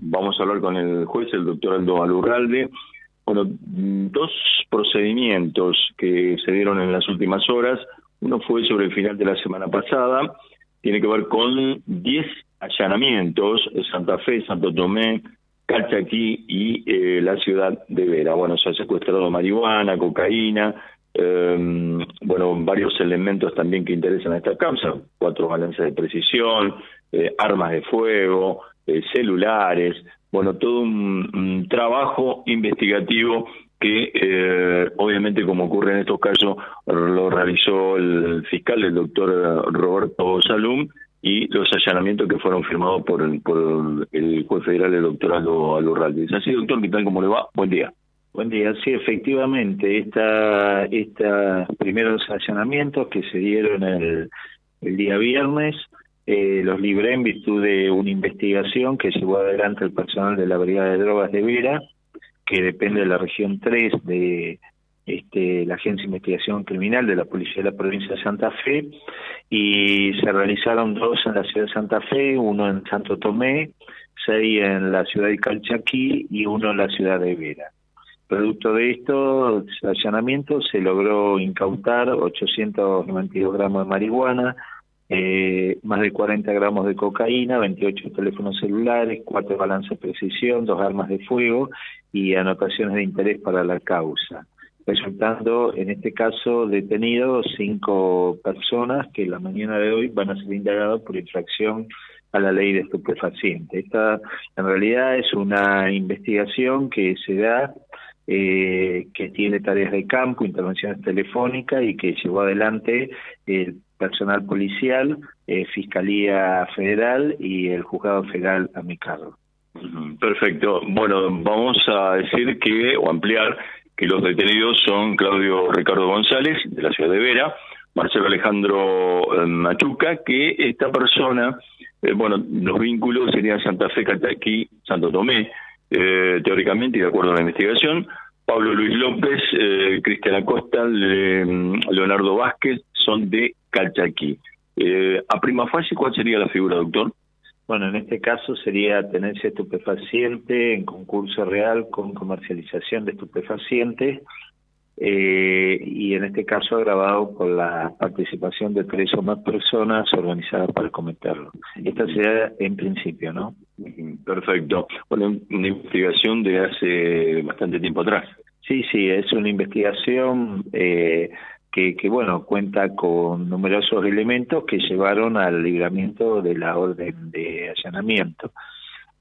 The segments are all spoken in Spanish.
Vamos a hablar con el juez, el doctor Aldo Alurralde. Bueno, dos procedimientos que se dieron en las últimas horas. Uno fue sobre el final de la semana pasada, tiene que ver con 10 allanamientos, Santa Fe, Santo Tomé, Calchaquí y eh, la ciudad de Vera. Bueno, se ha secuestrado marihuana, cocaína, eh, bueno, varios elementos también que interesan a esta causa, cuatro balances de precisión, eh, armas de fuego, eh, celulares, bueno, todo un, trabajo investigativo que eh, obviamente como ocurre en estos casos lo realizó el fiscal, el doctor Roberto Salum, y los allanamientos que fueron firmados por el, por el juez federal, el doctor Aldo, Aldo Así, doctor, ¿qué tal? ¿Cómo le va? Buen día. Buen día, sí, efectivamente, esta, esta primeros allanamientos que se dieron el, el día viernes, eh, los libré en virtud de una investigación que llevó adelante el personal de la Brigada de Drogas de Vera, que depende de la región 3 de este, la Agencia de Investigación Criminal de la Policía de la Provincia de Santa Fe, y se realizaron dos en la ciudad de Santa Fe, uno en Santo Tomé, seis en la ciudad de Calchaquí y uno en la ciudad de Vera. Producto de estos allanamientos se logró incautar 892 gramos de marihuana, eh, más de 40 gramos de cocaína, 28 teléfonos celulares, cuatro balances de precisión, dos armas de fuego y anotaciones de interés para la causa, resultando en este caso detenidos cinco personas que la mañana de hoy van a ser indagados por infracción a la ley de estupefacientes. Esta en realidad es una investigación que se da eh, que tiene tareas de campo, intervenciones telefónicas y que llevó adelante el personal policial, eh, Fiscalía Federal y el Juzgado Federal a mi cargo. Perfecto. Bueno, vamos a decir que, o ampliar, que los detenidos son Claudio Ricardo González, de la ciudad de Vera, Marcelo Alejandro eh, Machuca, que esta persona, bueno, los vínculos serían Santa Fe, Cataquí, Santo Tomé, eh, teóricamente y de acuerdo a la investigación, Pablo Luis López, eh, Cristian Acosta, Leonardo Vázquez son de Calchaquí. Eh, a prima fase, ¿cuál sería la figura, doctor? Bueno, en este caso sería tenencia estupefaciente en concurso real con comercialización de estupefacientes eh, y en este caso agravado por la participación de tres o más personas organizadas para cometerlo. Esta sería en principio, ¿no? Perfecto. Bueno, una investigación de hace bastante tiempo atrás. Sí, sí, es una investigación eh, que, que, bueno, cuenta con numerosos elementos que llevaron al libramiento de la orden de allanamiento.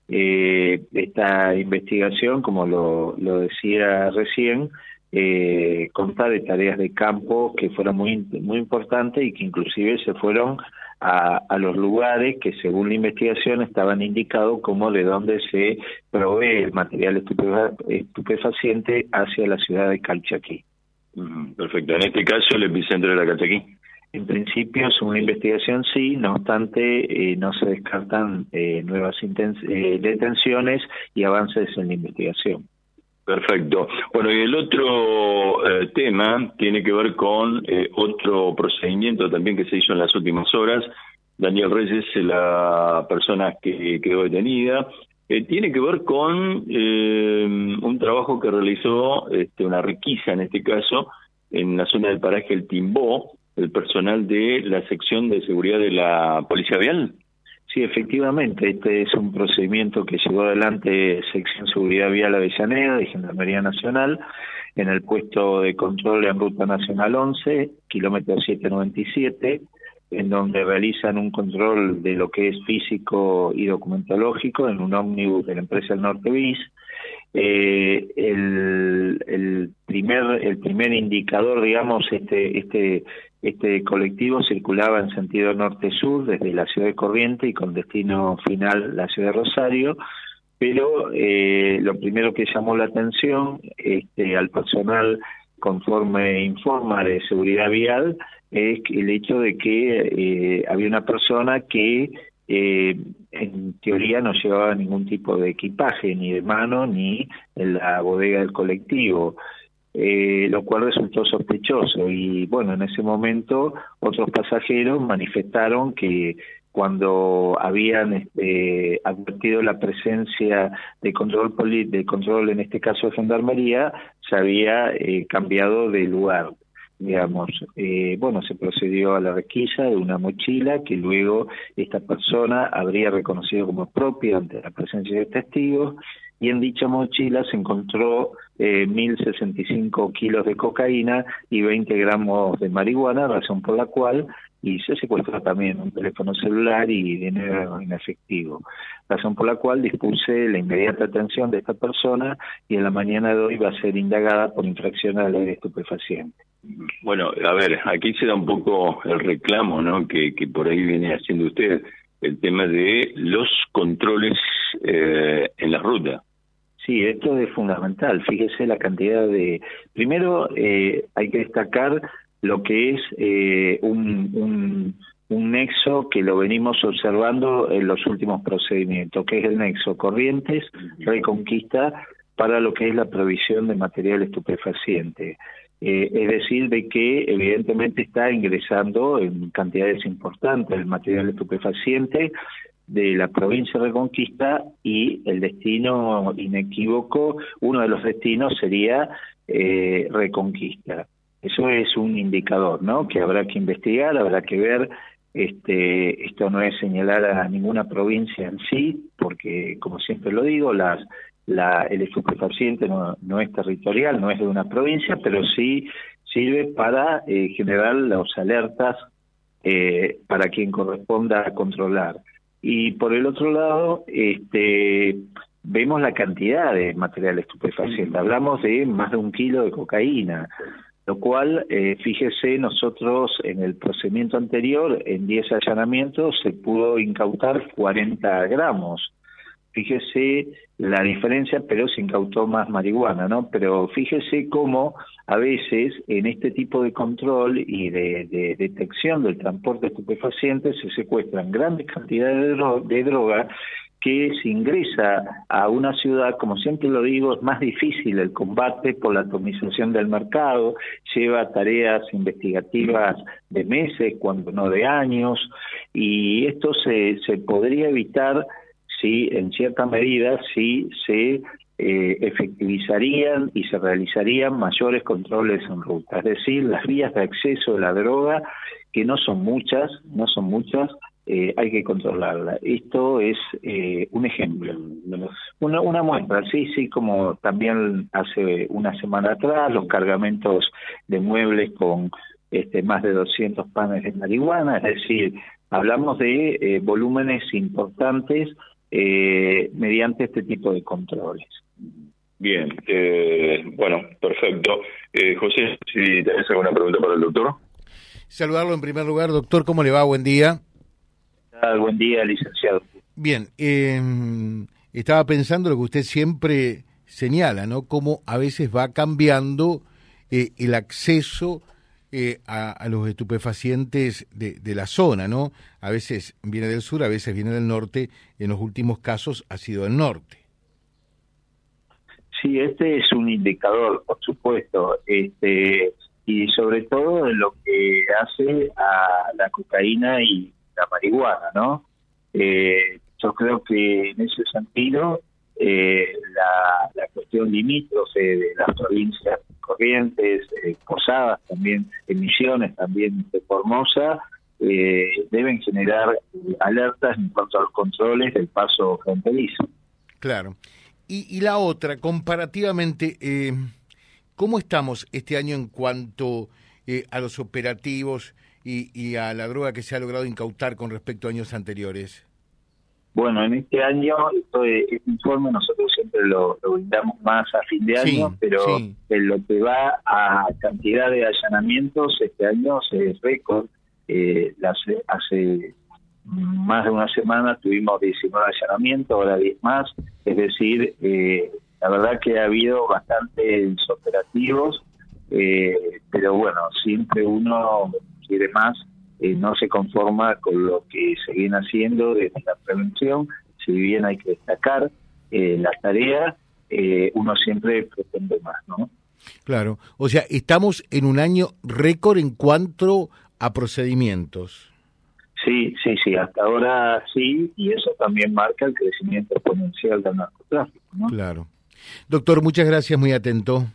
Eh, esta investigación, como lo, lo decía recién, eh, consta de tareas de campo que fueron muy, muy importantes y que inclusive se fueron a, a los lugares que según la investigación estaban indicados como de dónde se provee el material estupefaciente hacia la ciudad de Calchaquí. Perfecto. En este caso, el epicentro de la Calchaquí. En principio es una investigación, sí, no obstante, eh, no se descartan eh, nuevas eh, detenciones y avances en la investigación. Perfecto. Bueno, y el otro eh, tema tiene que ver con eh, otro procedimiento también que se hizo en las últimas horas. Daniel Reyes, la persona que quedó detenida, eh, tiene que ver con un trabajo que realizó este, una requisa, en este caso, en la zona del paraje El Timbó, el personal de la sección de seguridad de la Policía Vial. Sí, efectivamente, este es un procedimiento que llevó adelante Sección Seguridad Vial Avellaneda de Gendarmería Nacional en el puesto de control en Ruta Nacional 11, kilómetro 797, en donde realizan un control de lo que es físico y documentológico en un ómnibus de la empresa El Norte Bis. Eh, el, primer indicador, digamos, este este este colectivo circulaba en sentido norte-sur desde la ciudad de Corriente y con destino final la ciudad de Rosario, pero eh, lo primero que llamó la atención este, al personal conforme informa de seguridad vial es el hecho de que eh, había una persona que eh, en teoría no llevaba ningún tipo de equipaje, ni de mano, ni en la bodega del colectivo eh, lo cual resultó sospechoso. Y bueno, en ese momento otros pasajeros manifestaron que cuando habían este, advertido la presencia de control de control en este caso de gendarmería se había eh, cambiado de lugar digamos. Eh, bueno se procedió a la requisa de una mochila que luego esta persona habría reconocido como propia ante la presencia de testigos y en dicha mochila se encontró eh, 1.065 kilos de cocaína y 20 gramos de marihuana, razón por la cual y se secuestró también un teléfono celular y dinero en efectivo, razón por la cual dispuse la inmediata atención de esta persona y en la mañana de hoy va a ser indagada por infracción a la ley de estupefaciente. Bueno, a ver, aquí se da un poco el reclamo, ¿no? Que, que por ahí viene haciendo usted el tema de los controles eh, en la ruta. Sí, esto es fundamental. Fíjese la cantidad de... Primero, eh, hay que destacar lo que es eh, un, un, nexo que lo venimos observando en los últimos procedimientos, que es el nexo Corrientes, Reconquista, para lo que es la provisión de material estupefaciente. Eh, es decir, de que evidentemente está ingresando en cantidades importantes el material estupefaciente de la provincia de Reconquista y el destino inequívoco, uno de los destinos sería eh, Reconquista. Eso es un indicador, ¿no? Que habrá que investigar, habrá que ver. Este, esto no es señalar a ninguna provincia en sí, porque, como siempre lo digo, las, la, el estupefaciente no, no es territorial, no es de una provincia, pero sí sirve para eh, generar las alertas eh, para quien corresponda controlar. Y por el otro lado, este, vemos la cantidad de material estupefaciente. Hablamos de más de un kilo de cocaína, lo cual, eh, fíjese, nosotros en el procedimiento anterior, en 10 allanamientos, se pudo incautar 40 gramos. Fíjese la diferencia, pero se incautó más marihuana, ¿no? Pero fíjese cómo a veces en este tipo de control y de, detección del transporte de estupefacientes se secuestran grandes cantidades de, droga que se ingresa a una ciudad, como siempre lo digo, es más difícil el combate por la atomización del mercado, lleva tareas investigativas de meses, cuando no de años, y esto se, se podría evitar si en cierta medida si se eh, efectivizarían y se realizarían mayores controles en ruta, es decir, las vías de acceso de la droga, que no son muchas, no son muchas, eh, hay que controlarla. Esto es eh, un ejemplo, una, una muestra, sí, sí, como también hace una semana atrás, los cargamentos de muebles con este, más de 200 panes de marihuana, es decir, hablamos de volúmenes importantes eh, mediante este tipo de controles. Bien, eh, bueno, perfecto. Eh, José, si tenés alguna pregunta para el doctor. Saludarlo en primer lugar, doctor, ¿cómo le va? Buen día. Buen día, licenciado. Bien, em, estaba pensando lo que usted siempre señala, ¿no? Cómo a veces va cambiando eh, el acceso eh, a, los estupefacientes de, de, la zona, ¿no? A veces viene del sur, a veces viene del norte, en los últimos casos ha sido del norte. Sí, este es un indicador, por supuesto, este y sobre todo en lo que hace a la cocaína y la marihuana, ¿no? Eh, yo creo que en ese sentido eh, la, cuestión limítrofe de las provincias Corrientes, eh, Posadas también, emisiones también de Formosa, deben generar alertas en cuanto a los controles del paso fronterizo. Claro. Y, la otra, comparativamente, ¿cómo estamos este año en cuanto a los operativos y, y a la droga que se ha logrado incautar con respecto a años anteriores? Bueno, en este año, este informe nosotros siempre lo, brindamos más a fin de año, pero en lo que va a cantidad de allanamientos, este año se es récord. Eh, hace más de una semana tuvimos 19 allanamientos, ahora 10 más, es decir, eh, la verdad que ha habido bastantes operativos, eh, pero bueno, siempre uno quiere más eh, no se conforma con lo que se viene haciendo desde la prevención, si bien hay que destacar eh, la tarea, eh, uno siempre pretende más, ¿no? Claro, o sea, estamos en un año récord en cuanto a procedimientos. Sí, sí, sí, hasta ahora sí, y eso también marca el crecimiento exponencial del narcotráfico. ¿no? Claro. Doctor, muchas gracias, muy atento.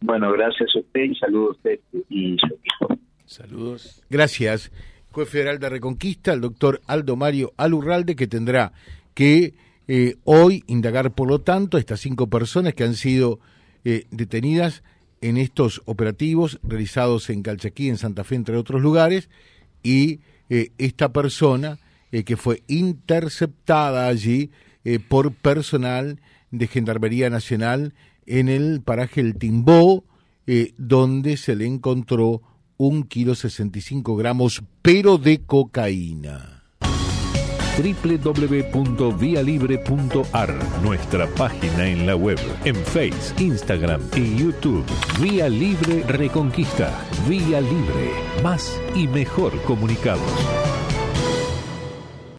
Bueno, gracias a usted y saludos a usted y su equipo. Saludos. Gracias. Juez Federal de Reconquista, el doctor Aldo Mario Alurralde, que tendrá que eh, hoy indagar, por lo tanto, estas cinco personas que han sido eh, detenidas en estos operativos realizados en Calchaquí, en Santa Fe, entre otros lugares, y eh, esta persona que fue interceptada allí por personal de Gendarmería Nacional en el paraje El Timbó, donde se le encontró un kilo 65 gramos, pero de cocaína www.vialibre.ar, nuestra página en la web, en Face, Instagram y YouTube. Vía Libre Reconquista. Vía Libre. Más y mejor comunicados.